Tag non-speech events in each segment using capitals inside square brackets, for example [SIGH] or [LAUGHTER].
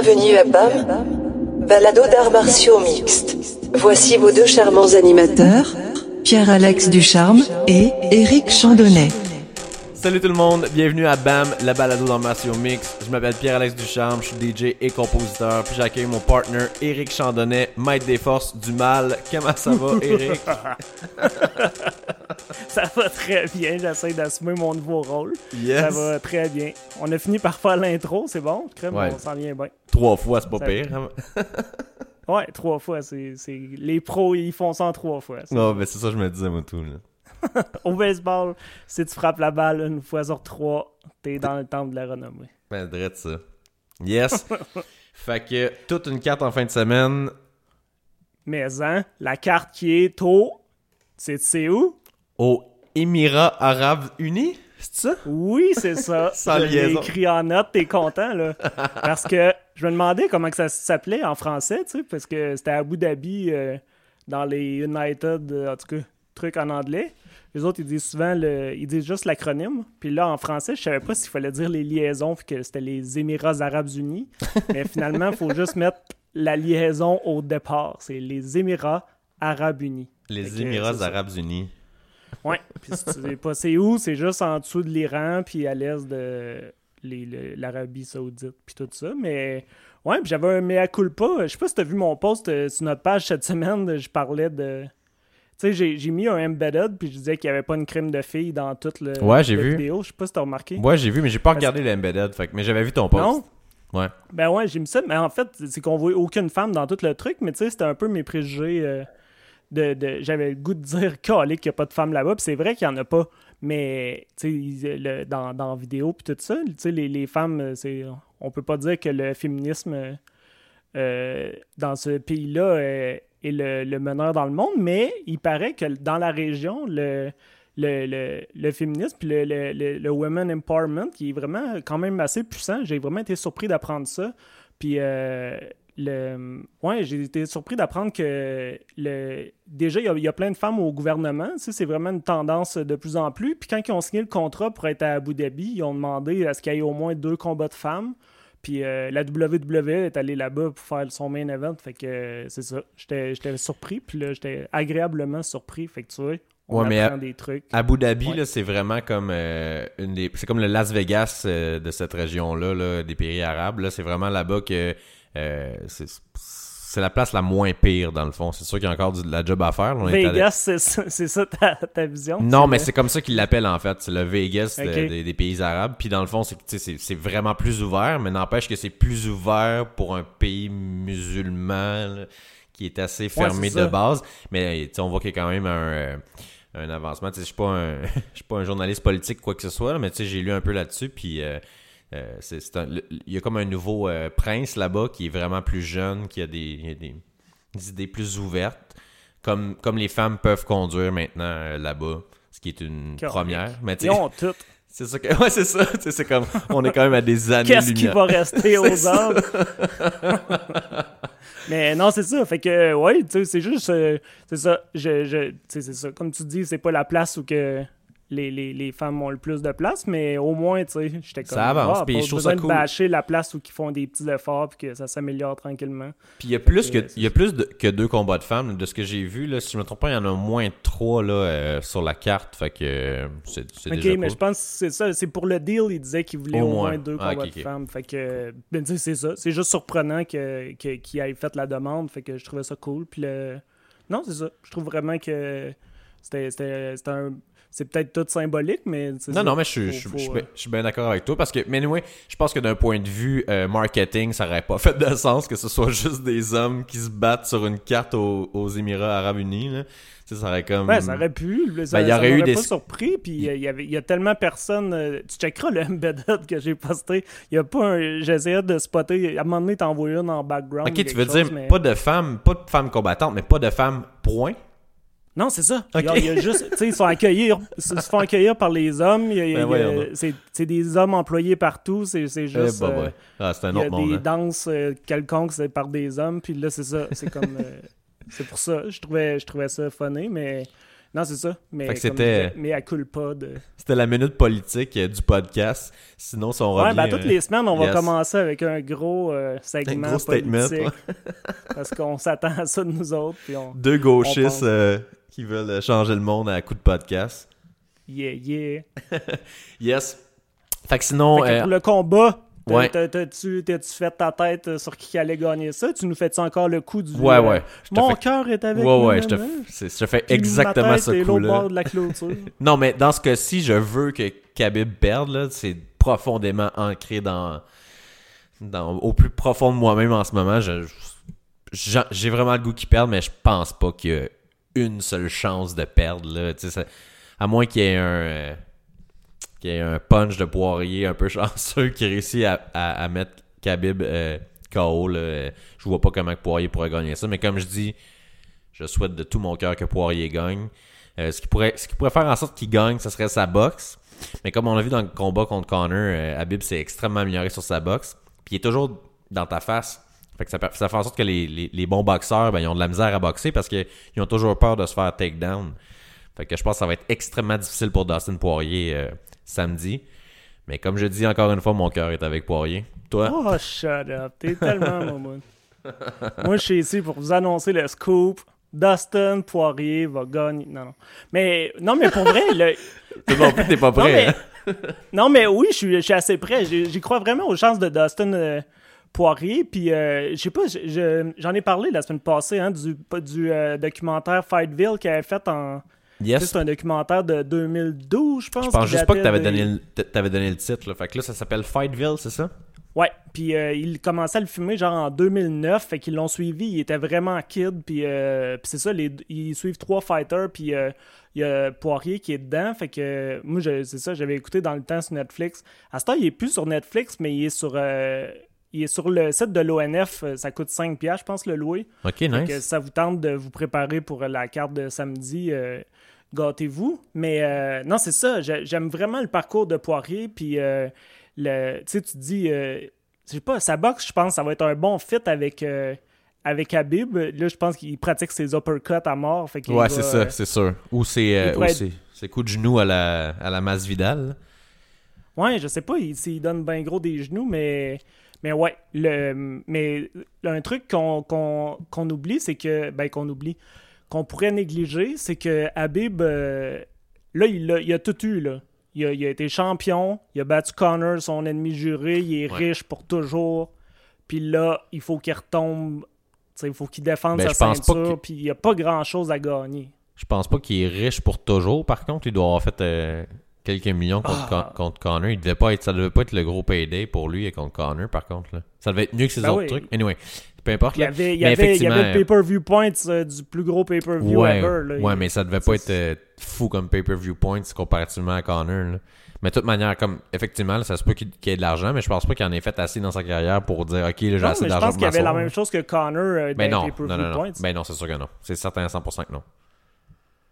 Bienvenue à BAM, balado d'arts martiaux mixtes. Voici vos deux charmants animateurs, Pierre-Alex Ducharme et Éric Chandonnet. Salut tout le monde, bienvenue à BAM, la balado dans Martial Mix. Je m'appelle Pierre-Alex Ducharme, je suis DJ et compositeur. Puis j'accueille mon partner Éric Chandonnet, maître des forces du mal. Comment ça va, Éric? [LAUGHS] ça va très bien, j'essaie d'assumer mon nouveau rôle. Yes. Ça va très bien. On a fini par faire l'intro, c'est bon? Crème, Ouais. on s'en vient bien. Trois fois, c'est pas Ça- pire. hein? Ouais, trois fois, c'est... Les pros, ils font ça en trois fois. Non, mais c'est ça que je me disais, moi, tout. Là. [LAUGHS] Au baseball, si tu frappes la balle une fois sur trois, t'es dans le temple de la renommée. Ben, drette ça. Yes. [LAUGHS] fait que toute une carte en fin de semaine. Mais, hein, la carte qui est au... C'est où? aux Émirats Arabes Unis, c'est ça? Oui, c'est ça. [LAUGHS] Sans je écrit en note, t'es content, là. Parce que je me demandais comment que ça s'appelait en français, tu sais, parce que c'était à Abu Dhabi, euh, dans les United, euh, en tout cas, truc en anglais. Les autres, ils disent souvent, le, ils disent juste l'acronyme. Puis là, en français, je savais pas s'il fallait dire les liaisons, puis que c'était les Émirats Arabes Unis. [LAUGHS] Mais finalement, il faut juste mettre la liaison au départ. C'est les Émirats Arabes Unis. Les Émirats c'est. Arabes Unis. Ouais. Puis si tu sais pas c'est où, c'est juste en dessous de l'Iran, puis à l'est de l'Arabie Saoudite, puis tout ça. Mais ouais, puis j'avais un mea culpa. Je sais pas si t'as vu mon post euh, sur notre page cette semaine. Je parlais de. Tu sais, j'ai- j'ai mis un embedded, puis je disais qu'il n'y avait pas une crime de fille dans toute le, Ouais, j'ai la vu. vidéo. Je sais pas si t'as remarqué. Ouais, j'ai vu, mais j'ai pas regardé l'embedded, fait mais j'avais vu ton post. Non? Ouais. Ben ouais, j'ai mis ça. Mais en fait, c'est qu'on voit aucune femme dans tout le truc. Mais tu sais, c'était un peu mes préjugés. euh, de, de- J'avais le goût de dire [LAUGHS] calé qu'il n'y a pas de femmes là-bas. Puis c'est vrai qu'il n'y en a pas. Mais tu sais, ils- le- dans, dans la vidéo, puis tout ça, tu sais, les, les femmes, euh, c'est, on peut pas dire que le féminisme euh, euh, dans ce pays-là euh, est le, meneur dans le monde. Mais il paraît que dans la région, le. Le, le, féminisme puis le, women empowerment qui est vraiment quand même assez puissant. J'ai vraiment été surpris d'apprendre ça. Puis euh, le ouais, j'ai été surpris d'apprendre que le déjà il y, a, plein de femmes au gouvernement, c'est vraiment une tendance de plus en plus. Puis quand ils ont signé le contrat pour être à Abu Dhabi, ils ont demandé à ce qu'il y ait au moins deux combats de femmes. Puis euh, la WWE est allée là-bas pour faire son main event, fait que euh, c'est ça. J'étais surpris, puis là j'étais agréablement surpris, fait que tu vois, on Ouais, mais à- des trucs. Abu Dhabi, Ouais. là, c'est vraiment comme euh, une des. C'est comme le Las Vegas de cette région-là, là, des pays arabes. Là, c'est vraiment là-bas que c'est, c'est la place la moins pire, dans le fond. C'est sûr qu'il y a encore du- de la job à faire. là. On Vegas, c'est ça, c'est ça ta, ta vision? Non, mais c'est comme ça qu'ils l'appellent en fait. C'est le Vegas de- des, des pays arabes. Puis dans le fond, c'est, que, tu sais, c'est, c'est vraiment plus ouvert, mais n'empêche que c'est plus ouvert pour un pays musulman là, qui est assez fermé de base. Mais on voit qu'il y a quand même un, euh, un avancement. Je suis pas un, [LAUGHS] je suis pas un journaliste politique quoi que ce soit, mais tu sais, j'ai lu un peu là-dessus. Puis euh, euh, c'est, c'est un- le- il y a comme un nouveau euh, prince là-bas qui est vraiment plus jeune, qui a des, a des, des idées plus ouvertes, comme, comme les femmes peuvent conduire maintenant euh, là-bas, ce qui est une Correct. première. Mais Ils ont tout. [LAUGHS] c'est ça que, ouais, c'est ça. C'est comme, on est quand même à des années Qu'est-ce qui va rester [LAUGHS] aux hommes? [LAUGHS] Mais non, c'est ça. Fait que, ouais, tu sais, c'est juste. euh, c'est ça. Je, je, c'est ça. Comme tu dis, c'est pas la place où que les, les, les femmes ont le plus de place, mais au moins, tu sais, j'étais comme. Ça avance, ah, puis pas je trouve ça de cool. bâcher la place où ils font des petits efforts puis que ça s'améliore tranquillement. Puis il y a plus que, que, il y a plus de- que deux combats de femmes, de ce que j'ai vu, là. Si je me trompe pas, il y en a au moins trois, là, euh, sur la carte. Fait que, euh, c'est, Ok, déjà mais je pense que c'est ça. C'est pour le deal, il disait qu'il voulait Au au, moins. moins deux Ah, combats de femmes. Fait que, ben, tu sais, c'est ça. C'est juste surprenant que, que- qu'il ait fait la demande. Fait que je trouvais ça cool. Puis le... Non, c'est ça. Je trouve vraiment que c'était, c'était, c'était un. C'est peut-être tout symbolique, mais. c'est Non, ça. non, mais je suis, Faut- je, suis- faut, je suis euh, bien- je suis bien d'accord avec toi parce que, mais anyway, je pense que d'un point de vue euh, marketing, ça aurait pas [LAUGHS] fait de sens que ce soit juste des hommes qui se battent sur une carte aux, aux Émirats Arabes Unis. Là. Tu sais, ça aurait comme. Ouais, ça aurait pu. Ça, Ben, il y ça aurait eu des- pas surpris. Puis il y, avait, y a tellement personne. euh, tu checkeras le [LAUGHS] embedded que j'ai posté. Il y a pas un. J'essayais de spotter. À un moment donné, t'en vois une en background. Ok, tu veux dire mais- pas de femmes, pas de femmes combattantes, mais pas de femmes, point. Non, c'est ça. Il y a- il y a juste, ils sont accueillis, ils se font accueillir par les hommes. Ben c'est, des hommes employés partout. C'est, c'est juste. Eh, bah, euh, ouais. Ah, c'est un il y a autre monde. des hein. danses euh, quelconques c'est par des hommes. Puis là, c'est ça. C'est comme. euh, [LAUGHS] c'est pour ça. Je trouvais, je trouvais ça funny, mais. Non, c'est ça. Mais, c'était- mais elle coule pas de. C'était la minute politique euh, du podcast. Sinon, si on Ouais, revient... ben, toutes les semaines, on va commencer avec un gros euh, segment Un gros statement, politique. parce qu'on s'attend à ça de nous autres. Puis on. Deux gauchistes euh, qui veulent euh, changer le monde à coup de podcast. Yeah, yeah. [LAUGHS] Yes. Fait que sinon... Fait que euh, pour le combat, ouais. t'as- t'as-tu fait ta tête euh, sur qui allait gagner ça? Tu nous fais-tu encore le coup du. Ouais, ouais. Mon cœur est avec Ouais, ouais, je te, je fais exactement ma tête ce coup-là. de la clôture. [LAUGHS] Non, mais dans ce cas-ci, je veux que Khabib perde, là. C'est profondément ancré dans, dans... Au plus profond de moi-même en ce moment. Je- je- J'ai vraiment le goût qu'il perde, mais je pense pas qu'il une seule chance de perdre, là. À moins qu'il y ait un... euh, qu'il y ait un punch de poirier un peu [LAUGHS] chanceux qui réussit à, mettre Khabib euh, KO. Euh, Je vois pas comment Poirier pourrait gagner ça, mais comme je dis, je souhaite de tout mon cœur que Poirier gagne. Ce, qui pourrait, ce qui pourrait faire en sorte qu'il gagne, ce serait sa boxe. Mais comme on l'a vu dans le combat contre Connor, euh, Habib s'est extrêmement amélioré sur sa boxe. Puis il est toujours dans ta face. Fait que ça, fait en sorte que les, les- les bons boxeurs, ben, ils ont de la misère à boxer parce qu'ils ont toujours peur de se faire takedown. Fait que je pense que ça va être extrêmement difficile pour Dustin Poirier euh, samedi. Mais comme je dis encore une fois, mon cœur est avec Poirier. Toi? Oh, shut up. T'es tellement maman. Moi, je suis ici pour vous annoncer le scoop. Dustin Poirier va gagner. Non, non. Mais, non, mais pour vrai, le- [LAUGHS] plus, t'es pas non, prêt. mais, hein? non, mais oui, je suis, je suis assez prêt. J'y j'y crois vraiment aux chances de Dustin euh, Poirier. Puis, euh, je sais pas, je- je- j'en ai parlé la semaine passée, hein, du, du euh, documentaire Fightville qu'il avait fait en. Yes. C'est un documentaire de 2012, je pense. Je pense juste pas que t'avais donné, t'avais donné le titre. Là. Fait que là, ça s'appelle Fightville, c'est ça? Ouais, puis euh, il commençait à le filmer genre en 2009, fait qu'ils l'ont suivi, il était vraiment kid, puis euh, puis c'est ça, les, ils suivent trois fighters, puis euh, il y a Poirier qui est dedans, fait que moi, c'est ça, j'avais écouté dans le temps sur Netflix. À ce temps, il est plus sur Netflix, mais il est sur, il est sur le site de l'ONF, euh, ça coûte 5$, piastres, je pense, le louer. Ok, nice. si ça vous tente de vous préparer pour la carte de samedi, euh, gâtez-vous. Mais euh, non, c'est ça. j'ai- J'aime vraiment le parcours de Poirier. Puis, euh, le, tu sais, tu dis, euh, je sais pas, sa boxe, je pense, ça va être un bon fit avec, euh, avec Habib. Là, je pense qu'il pratique ses uppercuts à mort. Fait Ouais, c'est euh, ça, c'est sûr. Ou c'est euh, il pourrait ou être- c'est- c'est coup de genou à la, à la masse Vidal. Ouais, je sais pas il- s'il donne bien gros des genoux, mais, mais ouais. Le, mais un truc qu'on oublie, c'est que. Ben, qu'on oublie. Qu'on pourrait négliger, c'est que Habib, euh, là, il a, il a tout eu, là. Il a, il a été champion, il a battu Connor, son ennemi juré, il est Ouais. riche pour toujours. Puis là, il faut qu'il retombe. Il faut qu'il défende Ben, sa ceinture, puis il n'y a pas grand-chose à gagner. Je pense pas qu'il est riche pour toujours. Par contre, il doit avoir fait euh, quelques millions contre, Ah. Con- contre Connor. Il devait pas être, ça devait pas être le gros payday pour lui et contre Connor, par contre. Là. Ça devait être mieux que ses Ben autres oui. trucs. Anyway, peu importe. Il y avait, il y avait, il y avait le pay-per-view points euh, du plus gros pay-per-view ouais, ever. Là. ouais, mais ça devait pas être euh, fou comme pay-per-view points comparativement à Connor. là. Mais de toute manière, comme effectivement, là, ça se peut qu'il y ait de l'argent, mais je pense pas qu'il en ait fait assez dans sa carrière pour dire OK, j'ai assez mais je d'argent pense qu'il y avait la même chose que Connor euh, Ben dans non, non, non, non. points. Ben non, c'est sûr que non. C'est certain à 100% que non.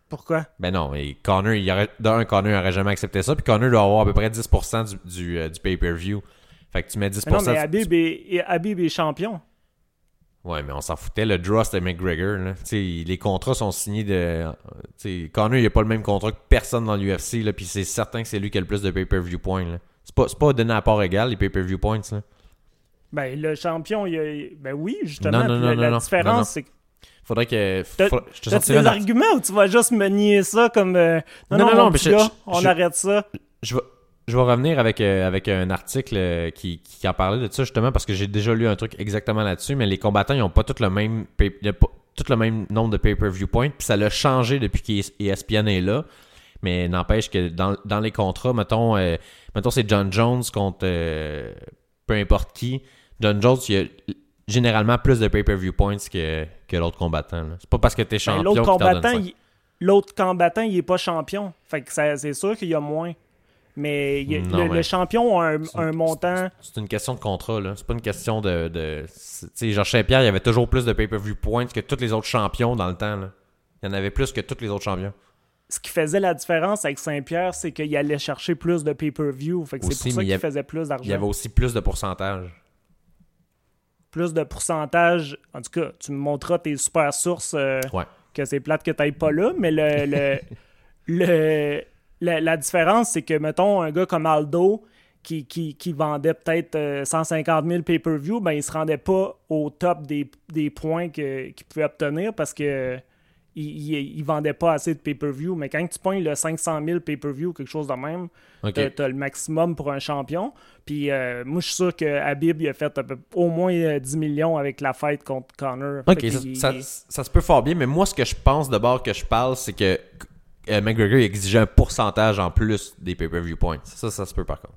Pourquoi? Ben non, et Connor, il aurait, d'un, Connor aurait jamais accepté ça, puis Connor doit avoir à peu près 10% du, du, euh, du pay-per-view. Fait que tu mets 10%. Mais non, mais Habib est, Habib est champion. Ouais, mais on s'en foutait. Le draw, c'était McGregor. Là. Tu les contrats sont signés de. tu sais, Connor, il a pas le même contrat que personne dans l'UFC, puis c'est certain que c'est lui qui a le plus de pay-per-view points. C'est pas, c'est pas donné à part égale, les pay-per-view points. Là. Ben, le champion, il a... ben oui, justement. Non, non, non, la, non, la non, différence, c'est que. Faudrait que. Faudrait- je te sortirai des arguments ou tu vas juste me nier ça comme. euh, non, Non, non, non, mais je- gars, on je- arrête ça. Je vais, je vais revenir avec, euh, avec un article euh, qui, qui en parlait de ça justement parce que j'ai déjà lu un truc exactement là-dessus, mais les combattants ils ont pas tous le même tout le même nombre de pay-per-view points, puis ça l'a changé depuis qu'ESPN est là. Mais n'empêche que dans, dans les contrats, mettons, euh, mettons c'est John Jones contre peu importe qui. John Jones, il y a généralement plus de pay-per-view points que, que l'autre combattant. là. C'est pas parce que t'es Ben, champion L'autre qu'il combattant, il... l'autre combattant, il est pas champion. Fait que ça- c'est sûr qu'il y a moins. Mais il Non, le, mais- le champion a un, C'est- un montant. C'est une question de contrat, là. C'est pas une question de. de... Tu sais, Georges Saint-Pierre, il y avait toujours plus de pay-per-view points que tous les autres champions dans le temps, là. Il y en avait plus que tous les autres champions. Ce qui faisait la différence avec Saint-Pierre, c'est qu'il allait chercher plus de pay-per-view. Fait que c'est pour ça qu'il avait- faisait plus Il y avait d'argent. aussi plus de pourcentage. Plus de pourcentage. En tout cas, tu me montreras tes super sources euh, Ouais. que c'est plate que t'ailles pas là, mais le, le, [LAUGHS] le- la, la différence, c'est que, mettons, un gars comme Aldo, qui, qui, qui vendait peut-être euh, 150 000 pay-per-view, ben, il se rendait pas au top des, des points qu'il pouvait obtenir parce que il, il vendait pas assez de pay-per-view. Mais quand tu pognes le 500 000 pay-per-view, quelque chose de même, Ok. T'as t'as le maximum pour un champion. Puis euh, moi, je suis sûr que Habib il a fait peu- au moins euh, 10 millions avec la fight contre Connor. Ok, ça, qu'il- ça- ça se peut fort bien, mais moi, ce que je pense d'abord que je parle, c'est que euh, McGregor exigeait un pourcentage en plus des pay-per-view points. Ça, ça se peut par contre.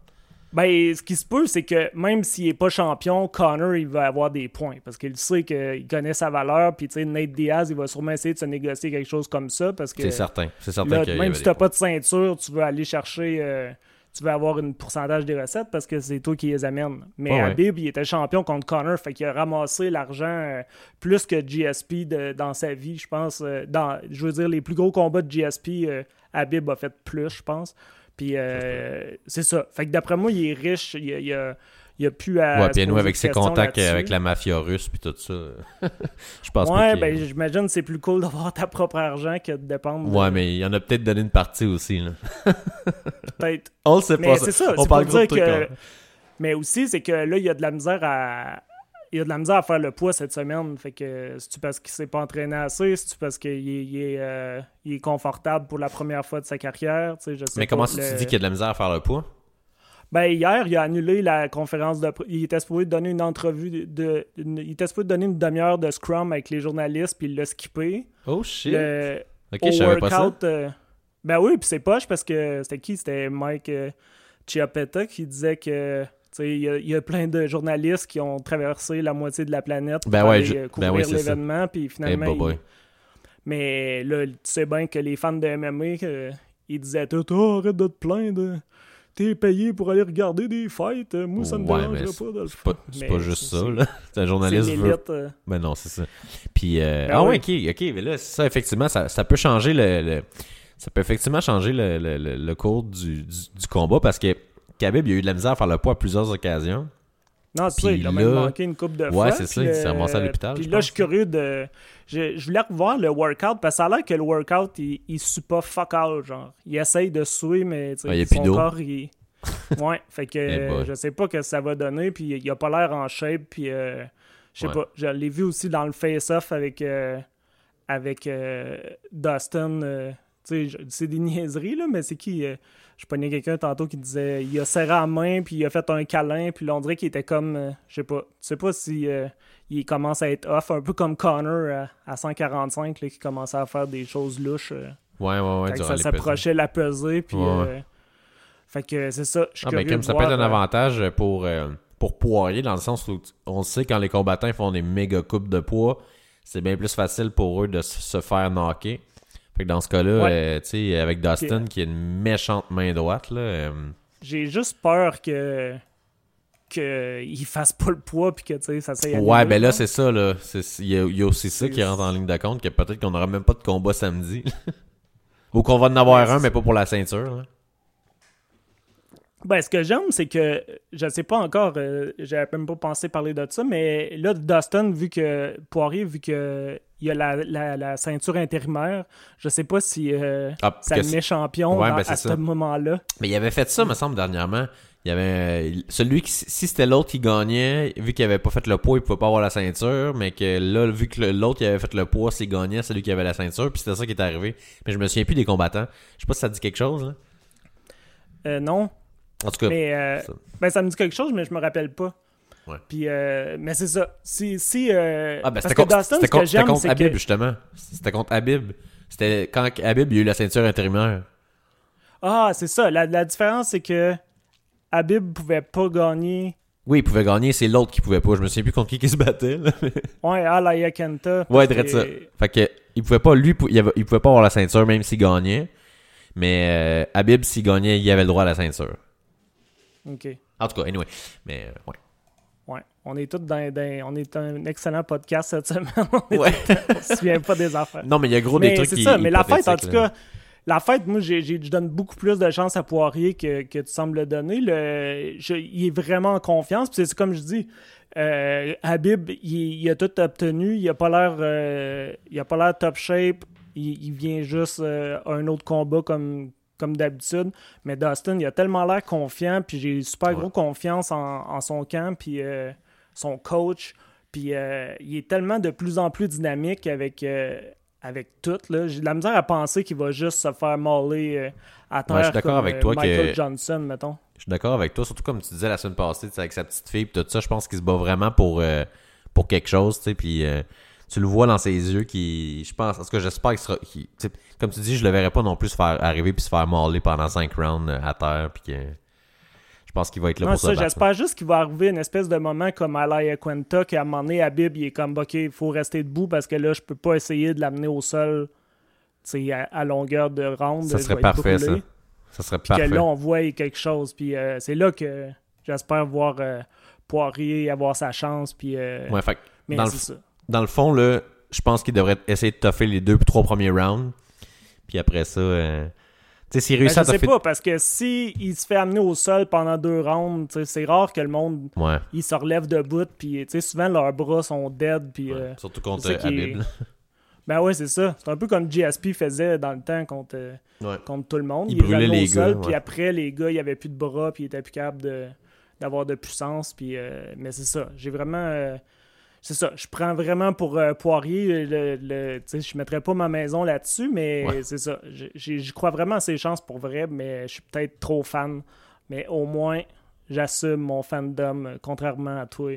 Ben, ce qui se peut, c'est que même s'il est pas champion, Connor, il va avoir des points. Parce qu'il sait qu'il connaît sa valeur. Puis, tu sais, Nate Diaz, il va sûrement essayer de se négocier quelque chose comme ça. Parce que C'est certain. C'est certain là, même si tu n'as pas de ceinture, tu veux aller chercher. euh, tu veux avoir un pourcentage des recettes parce que c'est toi qui les amènes. Mais Ouais, ouais. Habib, il était champion contre Connor, fait qu'il a ramassé l'argent euh, plus que GSP de- dans sa vie, je pense. euh, dans, je veux dire, les plus gros combats de GSP, Habib a fait plus, je pense. Puis euh, c'est ça. Fait que d'après moi, il est riche, il, a- il a, il a pu à. Ouais, puis nous, avec ses contacts avec la mafia russe puis tout ça, [LAUGHS] je pense pas Ouais, ben j'imagine que c'est plus cool d'avoir ta propre argent que de dépendre. de- Ouais, mais il en a peut-être donné une partie aussi. Là. [LAUGHS] peut-être. On le sait Mais pas. c'est ça, On parle pour dire que. hein. Mais aussi, c'est que là, il y a de la misère à. Il a de la misère à faire le poids cette semaine. Fait que c'est-tu parce qu'il s'est pas entraîné assez? C'est-tu parce qu'il est, il est, euh, il est confortable pour la première fois de sa carrière? Je sais Mais comment le- tu dis qu'il a de la misère à faire le poids? Ben, hier, il a annulé la conférence de. Il était supposé donner une entrevue de. Il était supposé donner une demi-heure de scrum avec les journalistes, puis il l'a skippé. Oh shit. Le, Ok, au je savais pas ça. workout, euh, ben oui, puis c'est poche parce que c'était qui? C'était Mike euh, Chiappetta qui disait que. Il y, y a plein de journalistes qui ont traversé la moitié de la planète pour Ben ouais, aller, je- euh, ben couvrir c'est ça. l'événement, puis Eh, finalement. bah, boy. Mais là, tu sais bien que les fans de MMA, euh, ils disaient tout, oh, arrête de te plaindre, t'es payé pour aller regarder des fights, moi ça me Ouais, dérangerait mais pas de le C'est pas, faire. c'est Mais pas juste ça, c'est- là. C'est [LAUGHS] un journaliste veut euh. Ben non, c'est ça. Puis, euh, Ben ah oui. ouais, ok, ok, mais là, ça, effectivement, ça, ça peut changer le, le- ça peut effectivement changer le, le- le- le cours du, du, du combat parce que Khabib, il a eu de la misère à faire le poids à plusieurs occasions. Non, c'est ça, Puis il a même manqué une coupe de Ouais, fois. c'est ça, il s'est ramassé à l'hôpital, Puis je là, pense. je suis curieux de. Je, je voulais revoir le workout parce que ça a l'air que le workout, il, il suit pas fuck all, genre. Il essaye de suer, mais tu sais, Ouais, il y a plus son corps, il. [LAUGHS] Ouais, fait que euh, je sais pas que ça va donner, puis il a pas l'air en shape, puis euh, je sais Ouais. pas. Je l'ai vu aussi dans le face-off avec, euh, avec euh, Dustin. C'est des [LAUGHS] niaiseries, là, mais c'est qui euh, Je prenais quelqu'un tantôt qui disait il a serré la main, puis il a fait un câlin, puis là, on dirait qu'il était comme. euh, je sais pas. Tu sais pas si euh, il commence à être off, un peu comme Connor à, à 145, là, qui commençait à faire des choses louches. Ouais, ouais, ouais. quand ça s'approchait la pesée, puis. Ouais, ouais. fait que c'est ça. Ah, ben, comme ça peut être un avantage pour, pour Poirier, dans le sens où on sait quand les combattants font des méga coupes de poids, c'est bien plus facile pour eux de se faire knocker. Fait que dans ce cas-là, Ouais. euh, tu sais, avec Dustin qui a une méchante main droite, là, euh, J'ai juste peur que qu'il fasse pas le poids puis que tu sais ça Ouais, ben là, c'est ça, là. Il y, a- il y a aussi ça qui rentre en ligne de compte, que peut-être qu'on n'aura même pas de combat samedi. [LAUGHS] Ou qu'on va en avoir Ouais, un, mais pas pour la ceinture. là. Ben, ce que j'aime, c'est que je sais pas encore, euh, j'avais même pas pensé parler de ça, mais là, Dustin, vu que Poirier, vu que il y a la, la- la ceinture intérimaire, je sais pas si euh, Ah, ça le met champion Ouais, dans- ben, à ça. ce moment-là. Mais il avait fait ça, me semble, dernièrement. Il y avait celui qui, si c'était l'autre qui gagnait, vu qu'il avait pas fait le poids, il pouvait pas avoir la ceinture, mais que là, vu que l'autre qui avait fait le poids, s'il gagnait, c'est lui qui avait la ceinture, puis c'était ça qui est arrivé. Mais je me souviens plus des combattants. Je sais pas si ça dit quelque chose. Là. Euh, non, En tout cas, mais euh, ça. ben, ça me dit quelque chose, mais je me rappelle pas. Ouais. Puis, euh, mais c'est ça. Si, si, euh, ah ben parce c'était que contre, Dustin, c'était ce que contre, contre Habib que... justement. C'était contre Habib. C'était quand Habib il a eu la ceinture intérimaire. Ah, c'est ça. La, la différence, c'est que Habib pouvait pas gagner. Oui, il pouvait gagner, c'est l'autre qui pouvait pas. Je me souviens plus contre qui qui se battait. là. [LAUGHS] Ouais, Alaya Kenta. ouais, parce drette que- ça. Fait que il pouvait pas lui, il, avait- il pouvait pas avoir la ceinture même s'il gagnait. Mais euh, Habib s'il gagnait, il avait le droit à la ceinture. Ok. En tout cas, anyway. Mais euh, ouais. Ouais. On est tous dans, dans- On est un excellent podcast cette semaine. [LAUGHS] on, Ouais. se souvient pas des affaires. non, mais il y a gros des trucs c'est ça. Mais la fête, en tout cas, la fête, moi, je donne beaucoup plus de chance à Poirier que, que tu sembles le donner. Le, je- il est vraiment en confiance. C'est, c'est comme je dis, euh, Habib, il, il a tout obtenu. Il a pas l'air, euh, il a pas l'air top shape. Il, il vient juste euh, à un autre combat comme, comme d'habitude. Mais Dustin, il a tellement l'air confiant. Puis j'ai super Ouais. gros confiance en, en son camp. Puis euh, son coach. Puis euh, il est tellement de plus en plus dynamique avec, euh, avec tout. J'ai de la misère à penser qu'il va juste se faire maller euh, à terre Ouais, je suis d'accord avec toi Michael que- Johnson, mettons. Je suis d'accord avec toi, surtout comme tu disais la semaine passée, avec sa petite fille pis tout ça, je pense qu'il se bat vraiment pour, pour quelque chose, tu sais, puis tu le vois dans ses yeux qui, je pense, parce que j'espère qu'il sera, comme tu dis, je le verrai pas non plus se faire arriver puis se faire maller pendant 5 rounds euh, à terre, puis que je pense qu'il va être là Non, pour ça, j'espère juste qu'il va arriver une espèce de moment comme Alaya Quenta, qu'à un moment donné, Habib, il est comme, OK, il faut rester debout parce que là, je peux pas essayer de l'amener au sol à, à longueur de round. Ça serait parfait, ça. Ça serait Puis parfait. que là, on voit quelque chose. Puis euh, c'est là que j'espère voir euh, Poirier avoir sa chance. Puis, euh, Ouais, fait mais dans le, ça. Dans le fond, là, je pense qu'il devrait essayer de toffer les deux puis trois premiers rounds, puis après ça, euh, tu sais, s'il Ben, réussit je à sais pas, parce que si il se fait amener au sol pendant deux rounds, c'est rare que le monde Ouais. il se relève debout, puis tu sais, souvent leurs bras sont dead, puis ouais. euh, Surtout contre euh, Habib. [LAUGHS] ben ouais, c'est ça. C'est un peu comme GSP faisait dans le temps contre, euh, Ouais. contre tout le monde. Il les brûlait les au sol, gars, puis après, les gars, il y avait plus de bras, puis ils étaient plus capables de, d'avoir de puissance, puis euh, mais c'est ça. J'ai vraiment. C'est ça, je prends vraiment pour euh, Poirier, le, le- je mettrais pas ma maison là-dessus, mais Ouais. c'est ça. J'y crois vraiment à ses chances pour vrai, mais je suis peut-être trop fan. Mais au moins, j'assume mon fandom, euh, contrairement à toi,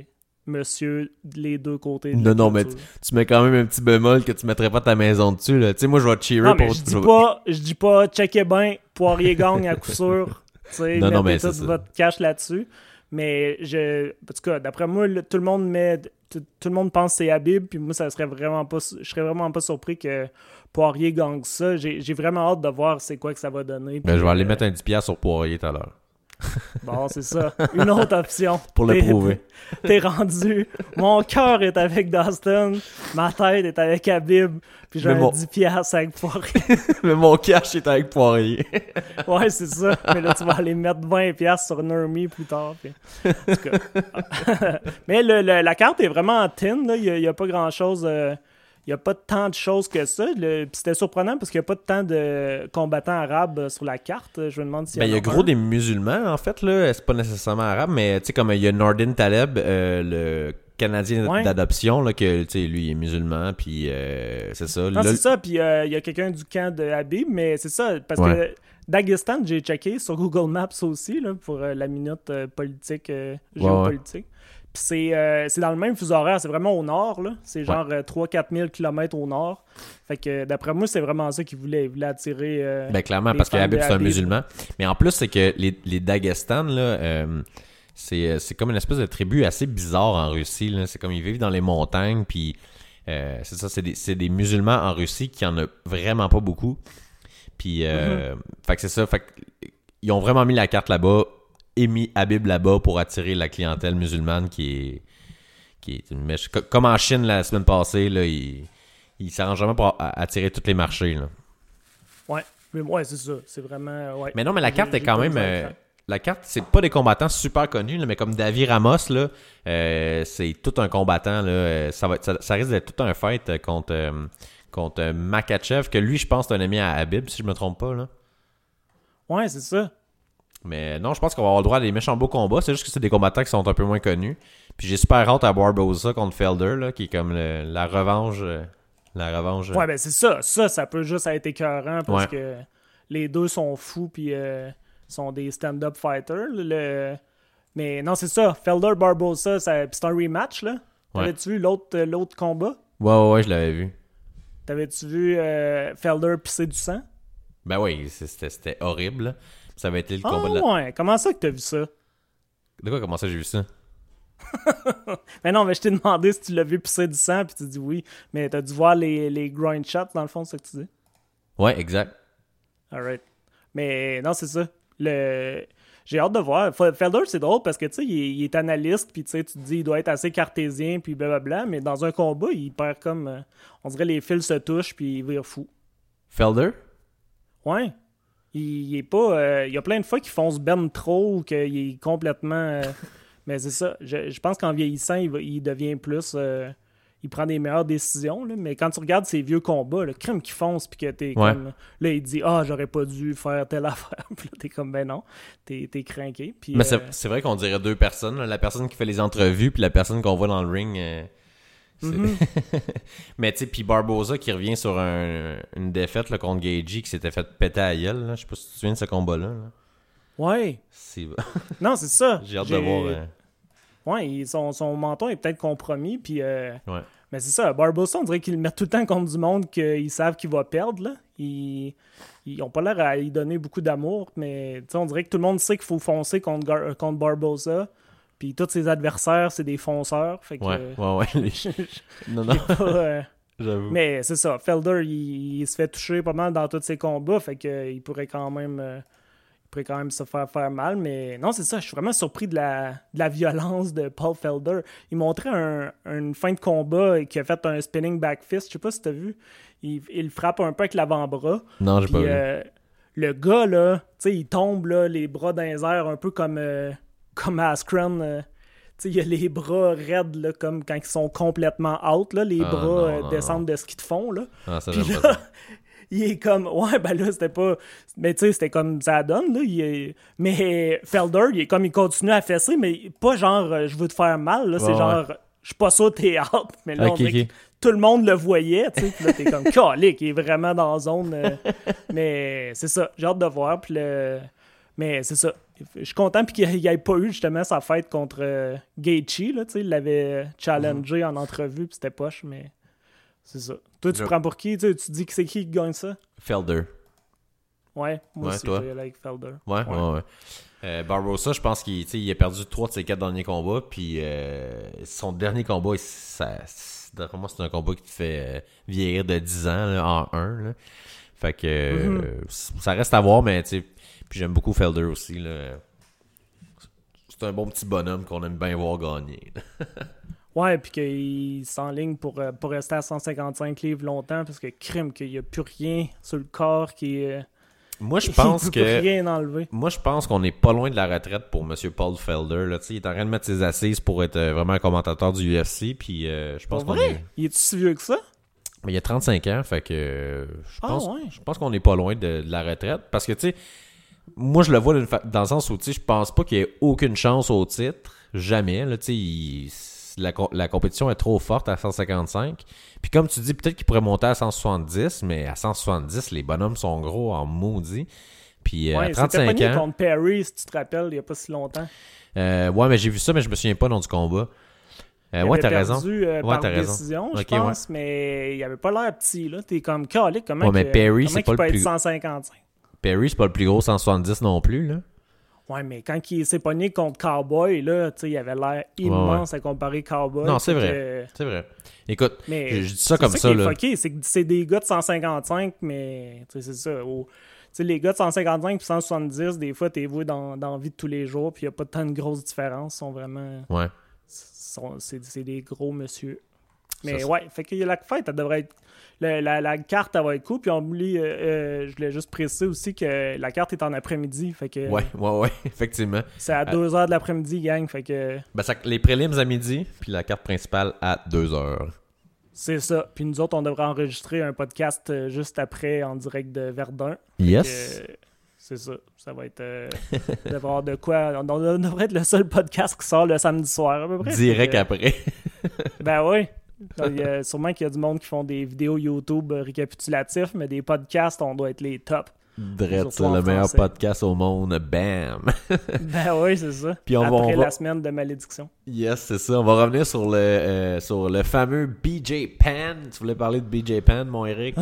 monsieur, les deux côtés. de Non, non, mais tu mets quand même un petit bémol que tu mettrais pas ta maison dessus, là. Tu sais, moi, je vais te cheerer Non, mais pour... je dis pas, je dis pas, checkez bien, Poirier gagne à coup sûr. [LAUGHS] Tu sais, mettez mais tout ça. votre cash là-dessus. Mais je, en tout cas, d'après moi, le- tout le monde met, tout, tout le monde pense que c'est Habib, puis moi, ça serait vraiment pas, je serais vraiment pas surpris que Poirier gagne ça. J'ai j'ai vraiment hâte de voir c'est quoi que ça va donner. Ben, je vais aller euh, mettre un 10$ sur Poirier tout à l'heure. [LAUGHS] Bon, c'est ça. Une autre option. [LAUGHS] Pour le T'es- prouver. [LAUGHS] T'es rendu. Mon cœur est avec Dustin, ma tête est avec Habib, puis j'ai mon- 10 piastres avec Poirier. Mais mon cash est avec Poirier. Ouais, c'est ça. Mais là, tu vas aller mettre 20$ piastres sur Nurmi plus tard. puis- En tout cas. Mais le- le- la carte est vraiment en tin. là. Il n'y a, pas grand-chose. euh, Il n'y a pas tant de choses que ça. C'était surprenant parce qu'il n'y a pas tant de combattants arabes euh, sur la carte. Je me demande s'il Ben, il y a un. gros des musulmans, en fait. C'est pas nécessairement arabe, mais tu sais, comme il y a Nordin Taleb, euh, le Canadien Ouais. d'adoption, que, lui, il est musulman, puis euh, c'est ça. Non, c'est ça. Puis euh, il y a quelqu'un du camp de Habib. Mais c'est ça. Parce Ouais. que Dagestan, j'ai checké sur Google Maps aussi là, pour la minute politique, Ouais, géopolitique. C'est euh, c'est dans le même fuseau horaire, c'est vraiment au nord. C'est genre 3-4 000 km au nord. Fait que d'après moi, c'est vraiment ça qu'il voulait. Il voulait attirer. euh, Ben clairement, parce que Habib, c'est un musulman. Mais en plus, c'est que les, les Dagestan, là, euh, c'est comme une espèce de tribu assez bizarre en Russie. C'est comme ils vivent dans les montagnes, puis euh, c'est ça, c'est des, des musulmans en Russie qui en a vraiment pas beaucoup. Puis, euh, fait que c'est ça, fait que ils ont vraiment mis la carte là-bas et mis Habib là-bas pour attirer la clientèle musulmane qui est qui est une mèche. Co- Comme en Chine la semaine passée, là, ils ils s'arrangent vraiment pour attirer tous les marchés. Là. Ouais, mais ouais, c'est ça. C'est vraiment. Ouais. Mais non, mais la carte est quand même. euh, la carte. c'est pas des combattants super connus, là, mais comme David Ramos, là, euh, c'est tout un combattant. Là, euh, ça, va être- ça, ça risque d'être tout un fight euh, contre, euh, contre euh, Makachev, que lui, je pense, c'est un ami à Habib, si je me trompe pas. Là. Ouais, c'est ça. Mais non, je pense qu'on va avoir le droit à des méchants beaux combats. C'est juste que c'est des combattants qui sont un peu moins connus. Puis j'ai super hâte à Barbosa contre Felder, là, qui est comme le- la revanche. euh, la revanche. euh, Ouais, ben c'est ça. Ça, ça peut juste être écœurant parce Ouais. que les deux sont fous puis euh, sont des stand-up fighters. Le... Mais non, c'est ça. Felder Barbosa, ça... puis c'est un rematch, là. Ouais. T'avais-tu vu l'autre euh, l'autre combat? ouais, ouais, ouais, je l'avais vu. T'avais-tu vu euh, Felder pisser du sang? Ben oui, c'est- c'était c'était horrible. là. Ça avait été le combat Ah de la. ouais, comment ça que t'as vu ça? De quoi, comment ça j'ai vu ça? [LAUGHS] Mais non, mais je t'ai demandé si tu l'as vu pisser du sang, puis tu dis oui. Mais t'as dû voir les, les grind shots, dans le fond, c'est ça que tu dis? Ouais, exact. Alright. Mais non, c'est ça. Le... J'ai hâte de voir. Felder, c'est drôle parce que tu sais, il, est- il est analyste, puis tu sais, tu te dis, il doit être assez cartésien, puis blablabla, mais dans un combat, il perd comme. euh, on dirait les fils se touchent, puis il vire fou. Felder? Ouais. Il, il est pas. euh, il y a plein de fois qu'il fonce ben trop ou qu'il est complètement. euh, [LAUGHS] mais c'est ça. Je, je pense qu'en vieillissant, il, va- il devient plus. euh, il prend des meilleures décisions. là. Mais quand tu regardes ses vieux combats, le crime qui fonce, puis que t'es Ouais. comme. Là, il dit Ah, j'aurais pas dû faire telle [LAUGHS] affaire. Puis là, t'es comme Ben non. T'es t'es craqué. Puis, Mais c'est c'est vrai qu'on dirait deux personnes. là. La personne qui fait les entrevues, puis la personne qu'on voit dans le ring. Mhm. [LAUGHS] Mais tu sais, puis Barbosa qui revient sur un- une défaite là, contre Gagey qui s'était fait péter à gueule. Je sais pas si tu te souviens de ce combat-là. là. Ouais. [LAUGHS] Non, c'est ça. J'ai hâte de voir. euh, Ouais, son, son menton est peut-être compromis. Puis, euh, Ouais. Mais c'est ça, Barbosa, on dirait qu'ils le mettent tout le temps contre du monde qu'ils savent qu'il va perdre. Là. Ils, ils ont pas l'air à y donner beaucoup d'amour, mais tu sais, on dirait que tout le monde sait qu'il faut foncer contre, Gar- euh, contre Barbosa. Puis tous ses adversaires, c'est des fonceurs. Fait que, Ouais, ouais, ouais. les- [LAUGHS] Non, non, pas, euh, j'avoue. mais c'est ça, Felder, il, il se fait toucher pas mal dans tous ses combats, fait qu'il pourrait quand même euh, il pourrait quand même se faire faire mal, mais non, c'est ça, je suis vraiment surpris de la, de la violence de Paul Felder. Il montrait un, une fin de combat qui a fait un spinning back fist, je sais pas si t'as vu, il, il frappe un peu avec l'avant-bras, Non, j'ai puis pas vu. euh, le gars, là, tu sais, il tombe, là, les bras dans les airs, un peu comme, euh, comme Askren. euh, tu sais, il y a les bras raides, là, comme quand ils sont complètement out, là, les Ah, bras non, euh, non, descendent de ce qu'ils te font, là. Ah, ça, Puis là, [LAUGHS] il est comme, ouais, ben là, c'était pas. Mais tu sais, c'était comme ça donne, là. il est- Mais Felder, il est comme, il continue à fesser, mais pas genre, euh, je veux te faire mal, là. C'est Ouais, genre, je suis pas sûr, t'es out. Mais là, on Ok, dirait ok. que tout le monde le voyait, tu sais. Puis là, t'es comme, [LAUGHS] calique, il est vraiment dans la zone. euh, mais c'est ça, j'ai hâte de voir. Puis le. Mais c'est ça. Je suis content puis qu'il n'y ait pas eu justement sa fête contre euh, Gaethje, là, il l'avait challengé en entrevue puis c'était poche, mais c'est ça. Toi, tu Je- prends pour qui? Tu, dis que c'est qui qui gagne ça? Felder. Ouais, moi Ouais, aussi, toi? avec Felder. Ouais, ouais, ouais. Euh, Barbosa, je pense qu'il il a perdu trois de ses quatre derniers combats, puis euh, son dernier combat, ça, moi, c'est un combat qui te fait euh, vieillir de 10 ans là, en 1. Là. Fait que euh, c- ça reste à voir, mais tu puis j'aime beaucoup Felder aussi. Là. C'est un bon petit bonhomme qu'on aime bien voir gagner. [LAUGHS] Ouais, puis qu'il s'enligne pour, euh, pour rester à 155 livres longtemps parce que crime qu'il n'y a plus rien sur le corps qui est. Moi, je [LAUGHS] pense que. rien enlever. Moi, je pense qu'on est pas loin de la retraite pour M. Paul Felder. Là. Il est en train de mettre ses assises pour être euh, vraiment un commentateur du UFC. Puis euh, je pense Pour qu'on vrai? est. Il est-tu si vieux que ça? Mais il a 35 ans, fait que euh, je Ah, pense, ouais. je pense qu'on n'est pas loin de, de la retraite. Parce que, tu sais, moi, je le vois dans le sens où, je pense pas qu'il y ait aucune chance au titre. Jamais. Là, il- la, co- la compétition est trop forte à 155. Puis comme tu dis, peut-être qu'il pourrait monter à 170, mais à 170, les bonhommes sont gros en maudit. Puis euh, Ouais, à c'était 35 pogné ans... contre Perry, si tu te rappelles, il n'y a pas si longtemps. Euh, ouais, mais j'ai vu ça, mais je me souviens pas dans du combat. Euh, Il ouais, t'as raison. euh, Ouais, par raison. décision, je pense, mais il avait pas l'air petit. là. T'es comme calique, comment, Ouais, mais Perry, comment qu'il pas le peut être plus- 155? Perry, c'est pas le plus gros 170 non plus, là. Ouais, mais quand il s'est pogné contre Cowboy, là, tu sais, il avait l'air immense à comparer Cowboy. Non, c'est vrai. que- C'est vrai. Écoute, Mais je, je dis ça comme ça, là. c'est que c'est des gars de 155, mais tu sais, c'est ça. au- tu sais, les gars de 155 et 170, des fois, t'es voué dans, dans la vie de tous les jours, puis il n'y a pas tant de grosses différences. Ils sont vraiment. Ouais. c'est des gros monsieur. Mais Ça, ouais, fait que la fête, elle devrait être. La, la- la carte, elle va être cool. Puis on oublie, euh, euh, je voulais juste préciser aussi que la carte est en après-midi. Fait que Ouais, ouais, ouais, [LAUGHS] effectivement. c'est à 2h de l'après-midi, gang. Fait que Ben, ça- les prélims à midi, puis la carte principale à 2 heures. c'est ça. Puis nous autres, on devrait enregistrer un podcast euh, juste après en direct de Verdun. Yes. C'est ça. Ça va être. Euh, on devrait avoir de quoi. On, on devrait être le seul podcast qui sort le samedi soir, à peu près. Direct que- après. Ben oui. Il y a sûrement qu'il y a du monde qui font des vidéos YouTube euh, récapitulatifs, mais des podcasts, on doit être les tops. Drette, c'est le meilleur français. podcast au monde. Bam. [LAUGHS] Ben oui, c'est ça. Puis on va- Après on va- la semaine de malédiction. yes, c'est ça. On va revenir sur le, euh, sur le fameux BJ Penn. Tu voulais parler de BJ Penn, mon Eric?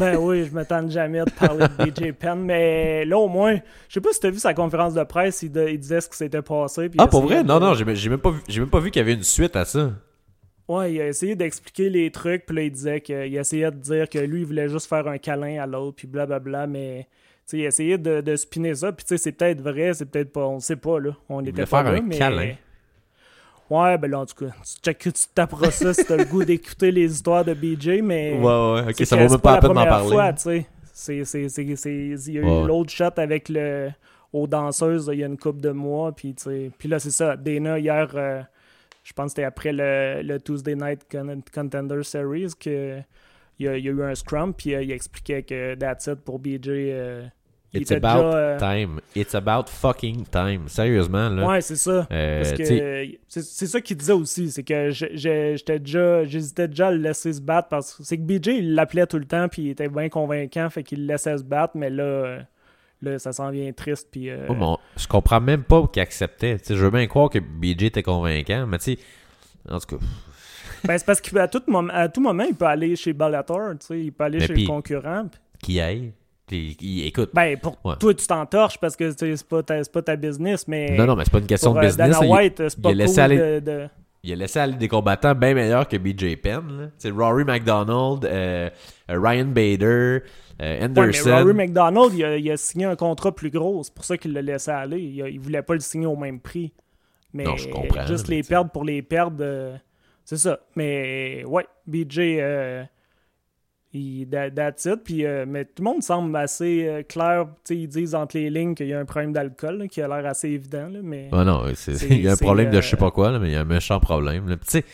Ben [LAUGHS] oui, je m'attends jamais de parler de BJ Penn, mais là au moins, je sais pas si t'as vu sa conférence de presse, il, de- il disait ce qui s'était passé. puis ah, pour vrai? Non, non, j'ai même pas vu, même pas vu qu'il y avait une suite à ça. Ouais, il a essayé d'expliquer les trucs, puis là il disait qu'il essayait de dire que lui il voulait juste faire un câlin à l'autre, puis blablabla, mais. il essayait de, de spinner ça, puis tu sais, c'est peut-être vrai, c'est peut-être pas, on sait pas, là. On était voulait pas faire là, un mais... câlin. Ouais, ben là, en tout cas, tu tu taperas ça si t'as le goût d'écouter les histoires de BJ, mais... Ouais, ouais, ok, ça vaut même pas la peine d'en parler. tu sais. C'est, c'est, c'est, c'est- il y a Ouais. eu l'autre shot avec le aux danseuses il y a une couple de mois. Puis, tu sais, puis là, c'est ça. Dana, hier, euh, je pense que c'était après le, le Tuesday Night Con- Contender Series que il y a, il y a eu un scrum. Puis euh, il expliquait que that's it pour BJ. euh, It's about déjà, euh, time. It's about fucking time. Sérieusement, là. Ouais, c'est ça. Euh, c'est c'est ça qu'il disait aussi, c'est que j'étais déjà j'hésitais déjà à le laisser se battre parce que c'est que BJ il l'appelait tout le temps puis il était bien convaincant fait qu'il le laissait se battre mais là euh, là ça s'en vient triste puis euh, Oh, je comprends même pas qu'il acceptait. Je veux bien croire que BJ était convaincant, mais tu sais, en tout cas, ben, c'est parce qu'à tout moment à tout moment il peut aller chez Bellator, tu sais, il peut aller Mais chez le concurrent. qui aille? Puis, il- écoute, Ben pour Ouais. toi tu t'entorches parce que c'est pas ta pas ta business mais non, non, mais c'est pas une question pour de euh, business. Dana il- White c'est il pas a laissé cool aller- de- de... Il a laissé aller des combattants bien meilleurs que BJ Penn. là. C'est Rory McDonald, euh, Ryan Bader, euh, Ouais, mais Anderson. Rory McDonald, il a, il a signé un contrat plus gros. C'est pour ça qu'il l'a laissé aller. Il, a- il voulait pas le signer au même prix. Mais Non, je comprends, juste mais les perdre pour les perdre, euh, c'est ça. Mais ouais, BJ, euh, il, that- that's it. Puis, euh, mais tout le monde semble assez euh, clair. Ils disent entre les lignes qu'il y a un problème d'alcool, qui a l'air assez évident. là, mais Ah non, c'est- C'est- [LAUGHS] il y a un problème de je sais pas quoi, là, mais il y a un méchant problème. Tu sais,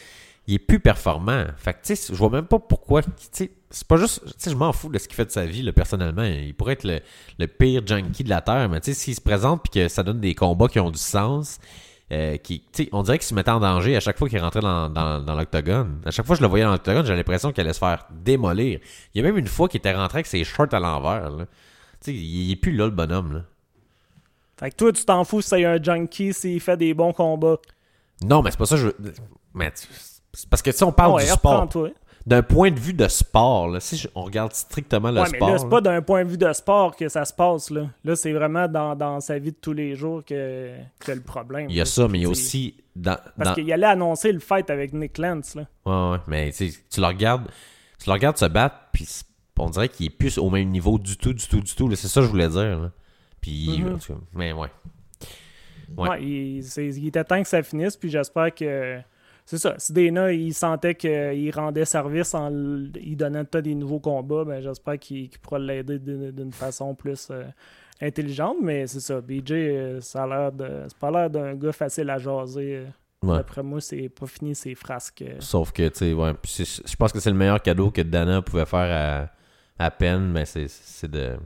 il est plus performant. Fait que, tu sais, je vois même pas pourquoi. Tu sais, c'est pas juste. Tu sais, je m'en fous de ce qu'il fait de sa vie, là, personnellement. Il pourrait être le, le pire junkie de la Terre, mais tu sais, s'il se présente puis que ça donne des combats qui ont du sens, euh, qui, tu sais, on dirait qu'il se mettait en danger à chaque fois qu'il rentrait dans, dans, dans l'octogone. À chaque fois que je le voyais dans l'octogone, j'avais l'impression qu'il allait se faire démolir. Il y a même une fois qu'il était rentré avec ses shorts à l'envers. là. Tu sais, il il est plus là, le bonhomme. Là. fait que toi, tu t'en fous si c'est un junkie, s'il fait des bons combats. Non, mais c'est pas ça que je veux. Mais tu- parce que si on parle Ouais, du sport, d'un point de vue de sport, là, si on regarde strictement le Ouais, mais sport. là, c'est pas d'un point de vue de sport que ça se passe. Là, là c'est vraiment dans, dans sa vie de tous les jours que, que le problème. il y a là. ça, mais il y a aussi. Dans, Parce dans- qu'il allait annoncer le fight avec Nick Lance. Là. Ouais, ouais, mais tu le regardes, tu le regardes se battre, puis on dirait qu'il est plus au même niveau du tout, du tout, du tout. C'est ça que je voulais dire. là. Puis, Mhm. cas, mais ouais. Ouais. Ouais, il, il était temps que ça finisse, puis j'espère que. C'est ça. Si Dana, il sentait qu'il rendait service en l- il donnant des nouveaux combats, ben j'espère qu'il pourra l'aider d'une façon plus euh, intelligente. Mais c'est ça. BJ, euh, ça a l'air de. C'est pas l'air d'un gars facile à jaser. euh. Ouais. D'après moi, c'est pas fini ses frasques. Sauf que, tu sais, ouais. je pense que c'est le meilleur cadeau que Dana pouvait faire à, à peine, mais c'est de,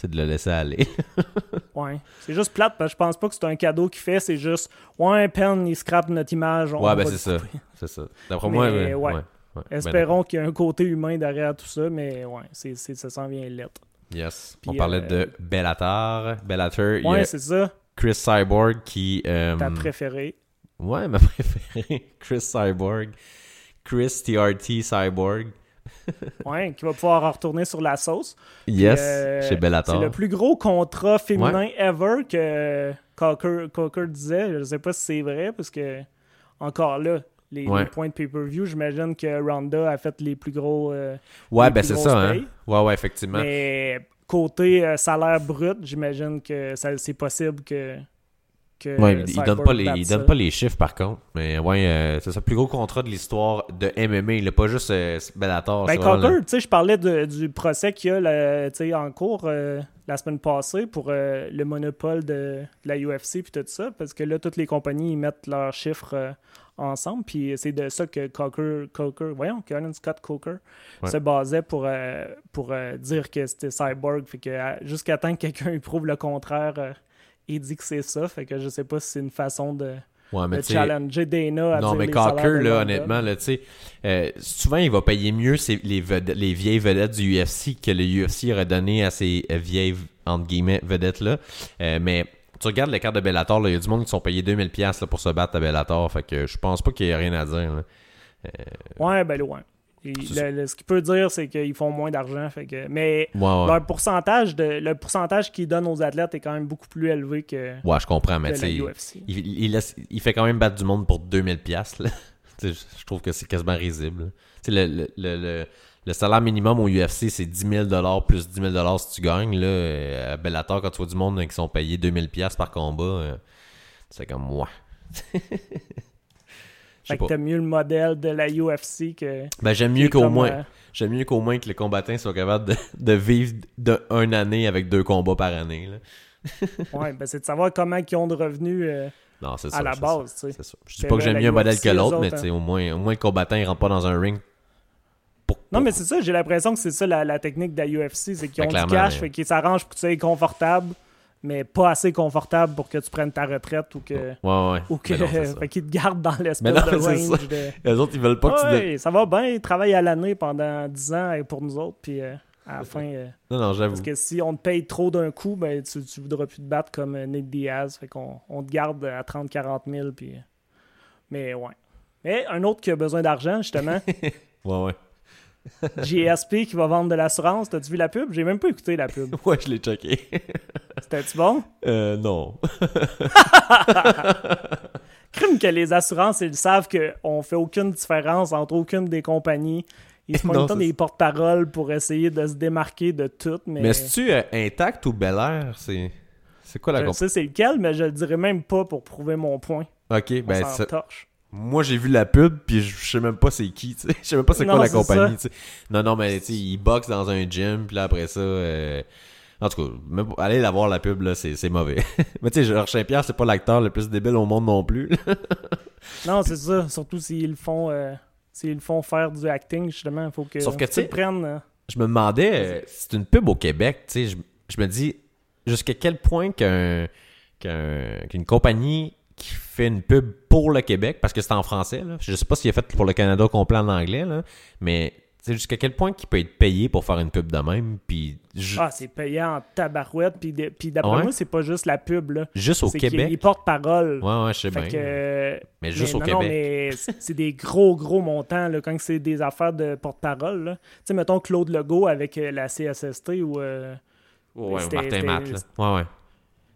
c'est de le laisser aller. [LAUGHS] Ouais. C'est juste plate parce que je pense pas que c'est un cadeau qu'il fait, c'est juste Ouais, Penn, il scrape notre image. on ouais, ben c'est ça. C'est ça. D'après moi, ouais. ouais. ouais, ouais. Ben, Espérons qu'il y ait un côté humain derrière tout ça, mais ouais, c'est, ça s'en vient lettre. Yes. Puis, on parlait euh, de Bellator. Bellator, il y Ouais, a c'est ça, Chris Cyborg qui. euh, ta préférée. Ouais, ma [LAUGHS] préférée. Chris Cyborg. Chris TRT Cyborg. [LAUGHS] Ouais, qui va pouvoir en retourner sur la sauce. Yes, Euh, chez Bellator. C'est le plus gros contrat féminin ever que Cocker, Cocker disait. Je sais pas si c'est vrai, parce que, encore là, les, Ouais. les points de pay-per-view, j'imagine que Ronda a fait les plus gros. euh, Ouais, ben c'est ça, hein. Ouais, ouais, effectivement. Mais côté euh, salaire brut, j'imagine que c'est possible que. Que Ouais, il, donne pas les, il donne pas les chiffres par contre. Mais ouais, euh, c'est ça, le plus gros contrat de l'histoire de MMA. Il pas juste euh, Bellator. Ben, le- tu sais, je parlais de- du procès qu'il y a là, tu sais, en cours euh, la semaine passée pour euh, le monopole de, de la UFC puis tout ça, parce que là, toutes les compagnies ils mettent leurs chiffres ensemble, puis c'est de ça que Cocker, Cocker voyons, Karen Scott Coker Ouais. se basait pour, euh, pour euh, dire que c'était Cyborg, fait que jusqu'à temps que quelqu'un [LAUGHS] prouve le contraire, euh, il dit que c'est ça, fait que je sais pas si c'est une façon de, Ouais, mais de tu sais, challenger Dana à Non, mais Cocker, là, honnêtement, là, tu sais, euh, souvent, il va payer mieux ses- les, vieilles vedettes du UFC que le UFC aurait donné à ces euh, vieilles, entre guillemets, vedettes-là. Euh, mais tu regardes les cartes de Bellator, il y a du monde qui sont payés 2000$ piastres, là, pour se battre à Bellator. Fait que je pense pas qu'il y ait rien à dire. là. Ouais, ben loin. Et C'est le- le- ce qu'il peut dire, c'est qu'ils font moins d'argent. Fait que, mais Ouais, ouais. leur pourcentage de, le pourcentage qu'ils donnent aux athlètes est quand même beaucoup plus élevé que, Ouais, je comprends, mais tu il, il, laisse- il fait quand même battre du monde pour 2000$. piastres, là. [LAUGHS] Tu sais, je trouve que c'est quasiment risible. le, le, le, le- le salaire minimum au UFC, c'est 10 000 plus 10 000 si tu gagnes. Là, Euh, à Bellator, quand tu vois du monde qui sont payés 2000$ piastres par combat, euh, c'est comme moi. [LAUGHS] Fait que t'as mieux le modèle de la UFC que. Ben, j'aime mieux qu'au moins. euh, J'aime mieux qu'au moins que les combattants soient capables de, [LAUGHS] de vivre de une année avec deux combats par année. Là. [LAUGHS] ouais, ben c'est de savoir comment ils ont de revenus euh, Non, à ça. la base, ça, ça. Je dis pas que j'aime mieux un modèle que l'autre, mais sais, au moins, au moins le combattant, il rentre pas dans un ring. Pour, Non, mais c'est ça, j'ai l'impression que c'est ça la, la technique de la UFC, c'est qu'ils Ben, ont du cash, mais- fait qu'ils s'arrangent pour que tu sois confortable, mais pas assez confortable pour que tu prennes ta retraite ou que. Ouais, ouais. Ou que [LAUGHS] fait qu'ils te gardent dans l'espèce non, de [LAUGHS] range de. Les autres, ils veulent pas que tu... Ouais, ça va bien, ils travaillent à l'année pendant 10 ans pour nous autres, puis euh, à la fin. euh, Non, non, j'avoue. parce que si on te paye trop d'un coup, ben, tu, tu voudras plus te battre comme euh, Nate Diaz. Fait qu'on on te garde à 30-40 000. Puis, mais ouais. Mais un autre qui a besoin d'argent, justement, [LAUGHS] Ouais, ouais. [LAUGHS] GSP qui va vendre de l'assurance. T'as-tu vu la pub? J'ai même pas écouté la pub. [LAUGHS] Ouais, je l'ai checké. [LAUGHS] C'était-tu bon? euh, non. Crime que les assurances, ils savent qu'on fait aucune différence entre aucune des compagnies. Ils se c'est des porte-paroles pour essayer de se démarquer de tout. Mais, Mais est-tu euh, intact ou Bel Air? C'est... C'est quoi la je compagnie? sais c'est lequel, mais je le dirais même pas pour prouver mon point. Ok, On ben c'est- torche. Moi j'ai vu la pub puis je sais même pas c'est qui, tu sais. Je sais même pas c'est quoi la compagnie, tu sais. Non non, mais tu sais, ils boxent dans un gym puis là après ça euh, en tout cas, même allez la voir la pub là, c'est c'est mauvais. [LAUGHS] mais tu sais, Georges Saint-Pierre, c'est pas l'acteur le plus débile au monde non plus. [LAUGHS] Non, c'est ça. Surtout s'ils le font, euh, s'ils font faire du acting, justement, il faut que, Sauf que, tu prennent. euh, je me demandais euh, c'est une pub au Québec, tu sais, je, je me dis jusqu'à quel point qu'un qu'un- qu'une compagnie fait une pub pour le Québec, parce que c'est en français, là. je sais pas s'il est fait pour le Canada complet en anglais, là, mais sais, jusqu'à quel point qu'il peut être payé pour faire une pub de même, puis Ah, c'est payant en tabarouette. Puis, de- puis d'après Ouais. moi, c'est pas juste la pub. là. juste au C'est Québec. ils portent parole. Ouais, ouais, je sais Fait bien. que, Mais juste mais au non, non, Québec. mais c'est c'est des gros, gros montants là, quand c'est des affaires de porte-parole. là. Tu sais, mettons Claude Legault avec euh, la CSST ou euh, Ouais, Martin Matt, là. Ouais, ouais.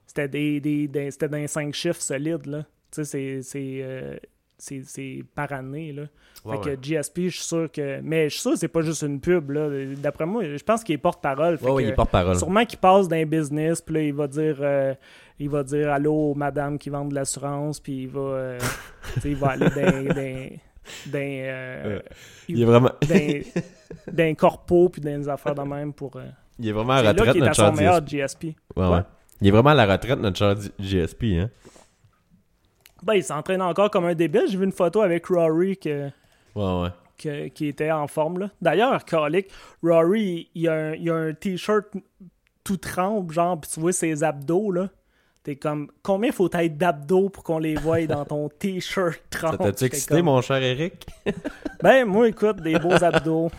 c'était des, des, dans cinq chiffres solides. Là. Tu sais, c'est- c'est, euh, c'est c'est par année. Là. Ouais, fait ouais. que GSP, je suis sûr que. Mais je suis sûr que c'est pas juste une pub. là. D'après moi, je pense qu'il est porte-parole. Fait Ouais, il porte parole. Sûrement qu'il passe d'un business, puis là, il va dire. euh, il va dire allô, madame qui vend de l'assurance, puis il va. euh, il va aller d'un. euh, Il est vraiment, d'un, corpo puis des affaires de même pour. il est vraiment à la là retraite, qu'il est à notre son cher meilleur GSP. GSP. Ouais, ouais. Il est vraiment à la retraite, notre cher GSP, hein. Ben, il s'entraîne encore comme un débile. J'ai vu une photo avec Rory que, Ouais, ouais. que- qui était en forme. là. D'ailleurs, Calic, Rory, il, a un, il a un t-shirt tout trempe, genre, puis tu vois ses abdos, là. T'es comme, combien faut être d'abdos pour qu'on les voie dans ton [LAUGHS] t-shirt Ça trempe? t'a-tu J'étais excité, comme, mon cher Eric? [LAUGHS] Ben, moi, écoute, des beaux abdos.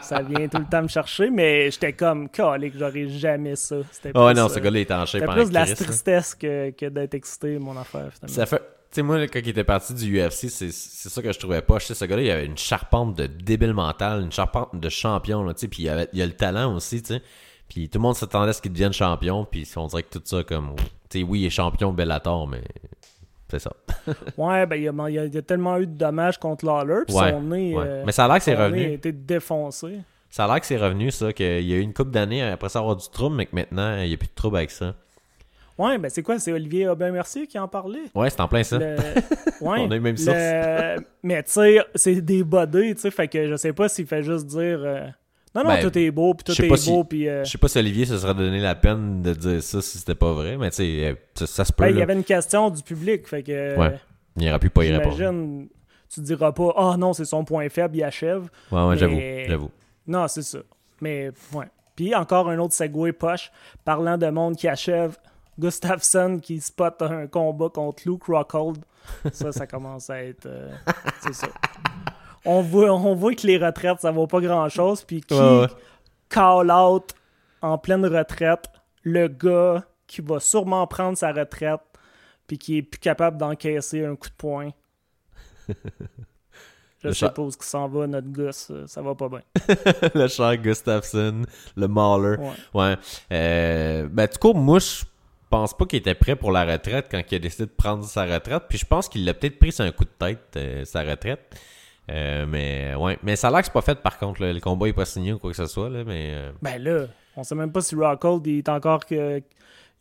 ça vient tout le temps me chercher, mais j'étais comme, Calic, j'aurais jamais ça. C'était ouais, plus, non, euh, ce gars-là est en shape C'était plus de la tristesse que, que d'être excité, mon affaire, finalement. Ça fait. Tu sais, moi, quand il était parti du UFC, c'est ça que je trouvais pas. Je sais, ce gars-là, il avait une charpente de débile mental, une charpente de champion, là, tu sais, puis il, avait, il a le talent aussi, tu sais. Puis tout le monde s'attendait à ce qu'il devienne champion, puis on dirait que tout ça, comme. Tu sais, oui, il est champion Bellator, mais. C'est ça. [LAUGHS] Ouais, ben, il y, a, il y tellement eu de dommages contre Lawler, puis Ouais, son nez. ouais. euh, Mais ça a l'air que c'est nez a revenu. été défoncé. Ça a l'air que c'est revenu, ça, qu'il y a eu une couple d'années après ça avoir du trouble, mais que maintenant, il n'y a plus de trouble avec ça. Ouais, ben, c'est quoi? C'est Olivier Aubin-Mercier qui en parlait Ouais, c'est en plein ça. Le- [LAUGHS] Ouais, On a eu même le- Mais tu sais, c'est des bodés, tu sais, fait que je sais pas s'il fait juste dire. euh, Non, non, Ben, tout est beau, puis tout est beau, si- puis. euh, Je sais pas si Olivier se serait donné la peine de dire ça si c'était pas vrai, mais tu sais, euh, ça, ça se peut. ben, il y avait une question du public, fait que. Ouais, Il aurait pu pas y répondre. J'imagine, tu diras pas, ah non, c'est son point faible, il achève. Ouais, ouais, Mais- j'avoue, j'avoue. Non, c'est ça. Mais, ouais. Puis encore un autre segway poche, parlant de monde qui achève. Gustafsson qui spot un combat contre Luke Rockhold. Ça, ça [LAUGHS] commence à être. euh, c'est ça. On voit, on voit que les retraites, ça vaut pas grand chose. Puis qui Ouais, ouais. call out en pleine retraite le gars qui va sûrement prendre sa retraite puis qui est plus capable d'encaisser un coup de poing. [LAUGHS] Je Le sais cha- pas où ce qui s'en va, notre gosse. euh, Ça va pas bien. [LAUGHS] le cher Gustafsson, le Mauler. Ouais. Ouais. Euh, ben, du coup, moi, je pense pas qu'il était prêt pour la retraite quand il a décidé de prendre sa retraite. Puis je pense qu'il l'a peut-être pris sur un coup de tête, euh, sa retraite. Euh, mais ouais, mais ça a l'air que c'est pas fait par contre. là. Le combat est pas signé ou quoi que ce soit. Là, mais euh, Ben là, on sait même pas si Rockhold il est encore que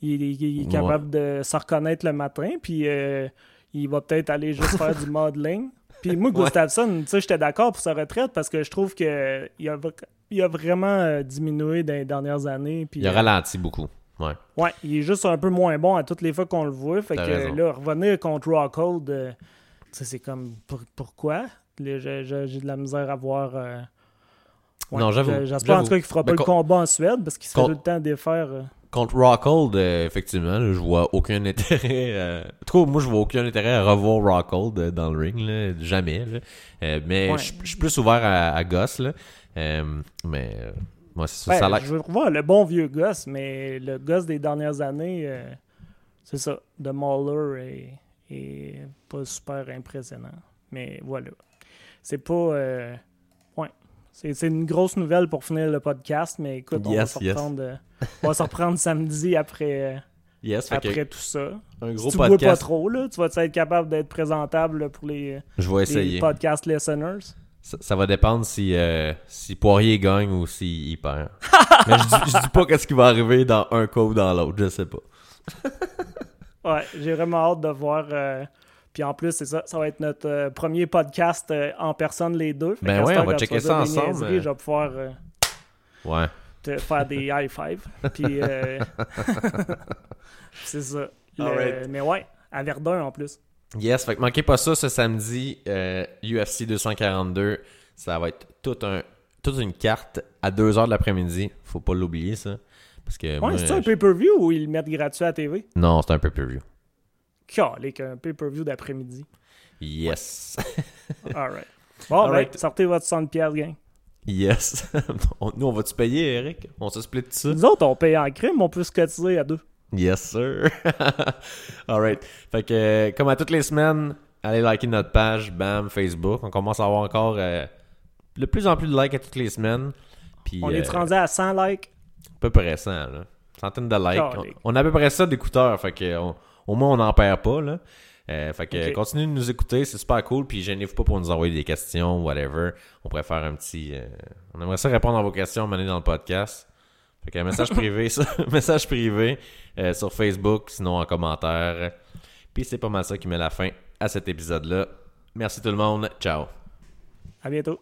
il, est- il est capable de se reconnaître le matin, puis euh, il va peut-être aller juste faire du [LAUGHS] modeling. Puis moi, Gustafsson, tu sais, j'étais d'accord pour sa retraite parce que je trouve qu'il a, il a vraiment diminué dans les dernières années. Puis, Il a ralenti beaucoup. Ouais. Ouais, il est juste un peu moins bon à toutes les fois qu'on le voit. Fait que raison. là, revenir contre Rockhold, euh, c'est comme pour- pourquoi? J'ai- de la misère à voir. euh, ouais, Non, j'avoue, J'espère en tout cas qu'il fera pas Mais le combat en Suède parce qu'il serait con- tout le temps à défaire. euh. Contre Rockhold, euh, effectivement, là, je vois aucun [LAUGHS] intérêt. En tout cas, moi, je vois aucun intérêt à revoir Rockhold dans le ring, là, jamais. là. Mais Ouais. je suis plus ouvert à, à Goss. Mais moi, c'est ça. Ben, ça je veux revoir le bon vieux gosse, mais le gosse des dernières années, euh, c'est ça. De Mauler est, est pas super impressionnant. Mais voilà. C'est pas. euh, ouais. C'est une grosse nouvelle pour finir le podcast, mais écoute, on, Yes, va, se yes. reprendre, euh, on va se reprendre samedi après, Yes, après tout ça. un Si gros tu bois pas podcast. trop, là, tu vas être capable d'être présentable là, pour les, Je vais les essayer. podcast listeners? Ça, ça va dépendre si, euh, si Poirier gagne ou s'il perd. [LAUGHS] mais je dis, je dis pas qu'est-ce qui va arriver dans un cas ou dans l'autre, je sais pas. [LAUGHS] Ouais, j'ai vraiment hâte de voir. euh, Puis en plus, c'est ça, ça va être notre euh, premier podcast en personne les deux. Fait Ben ouais, on va checker ça ensemble. Je vais pouvoir Ouais. te faire des [LAUGHS] high five. Puis euh, c'est ça. Le-. Mais ouais, à Verdun en plus. Yes, fait que manquez pas ça ce samedi, euh, UFC 242. Ça va être tout un, toute une carte à 2h de l'après-midi. Faut pas l'oublier, ça. Parce que Ouais, c'est un pay-per-view ou ils le mettent gratuit à la TV? Non, c'est un pay-per-view. Calique, un pay-per-view d'après-midi. Yes. [LAUGHS] Alright. Bon, ben, Alright. sortez votre 100 pièces gang. yes. [LAUGHS] Nous, on va-tu payer, Eric? On se split ça? Nous autres, on paye en crime, on peut se cotiser à deux. Yes, sir. [LAUGHS] Alright. Fait que, euh, comme à toutes les semaines, allez liker notre page, bam, Facebook. On commence à avoir encore euh, de plus en plus de likes à toutes les semaines. Puis, On euh, est rendu à 100 likes. à peu près ça, là. Centaines de likes. On, a à peu près ça d'écouteurs. Fait que, on- au moins, on n'en perd pas, là. Euh, fait que, continuez de nous écouter, c'est super cool. Puis, gênez-vous pas pour nous envoyer des questions, whatever. On pourrait faire un petit. euh, on aimerait ça répondre à vos questions, mener dans le podcast. Fait message privé, [LAUGHS] message privé euh, sur Facebook, sinon en commentaire. Puis, c'est pas mal ça qui met la fin à cet épisode-là. Merci tout le monde. Ciao. À bientôt.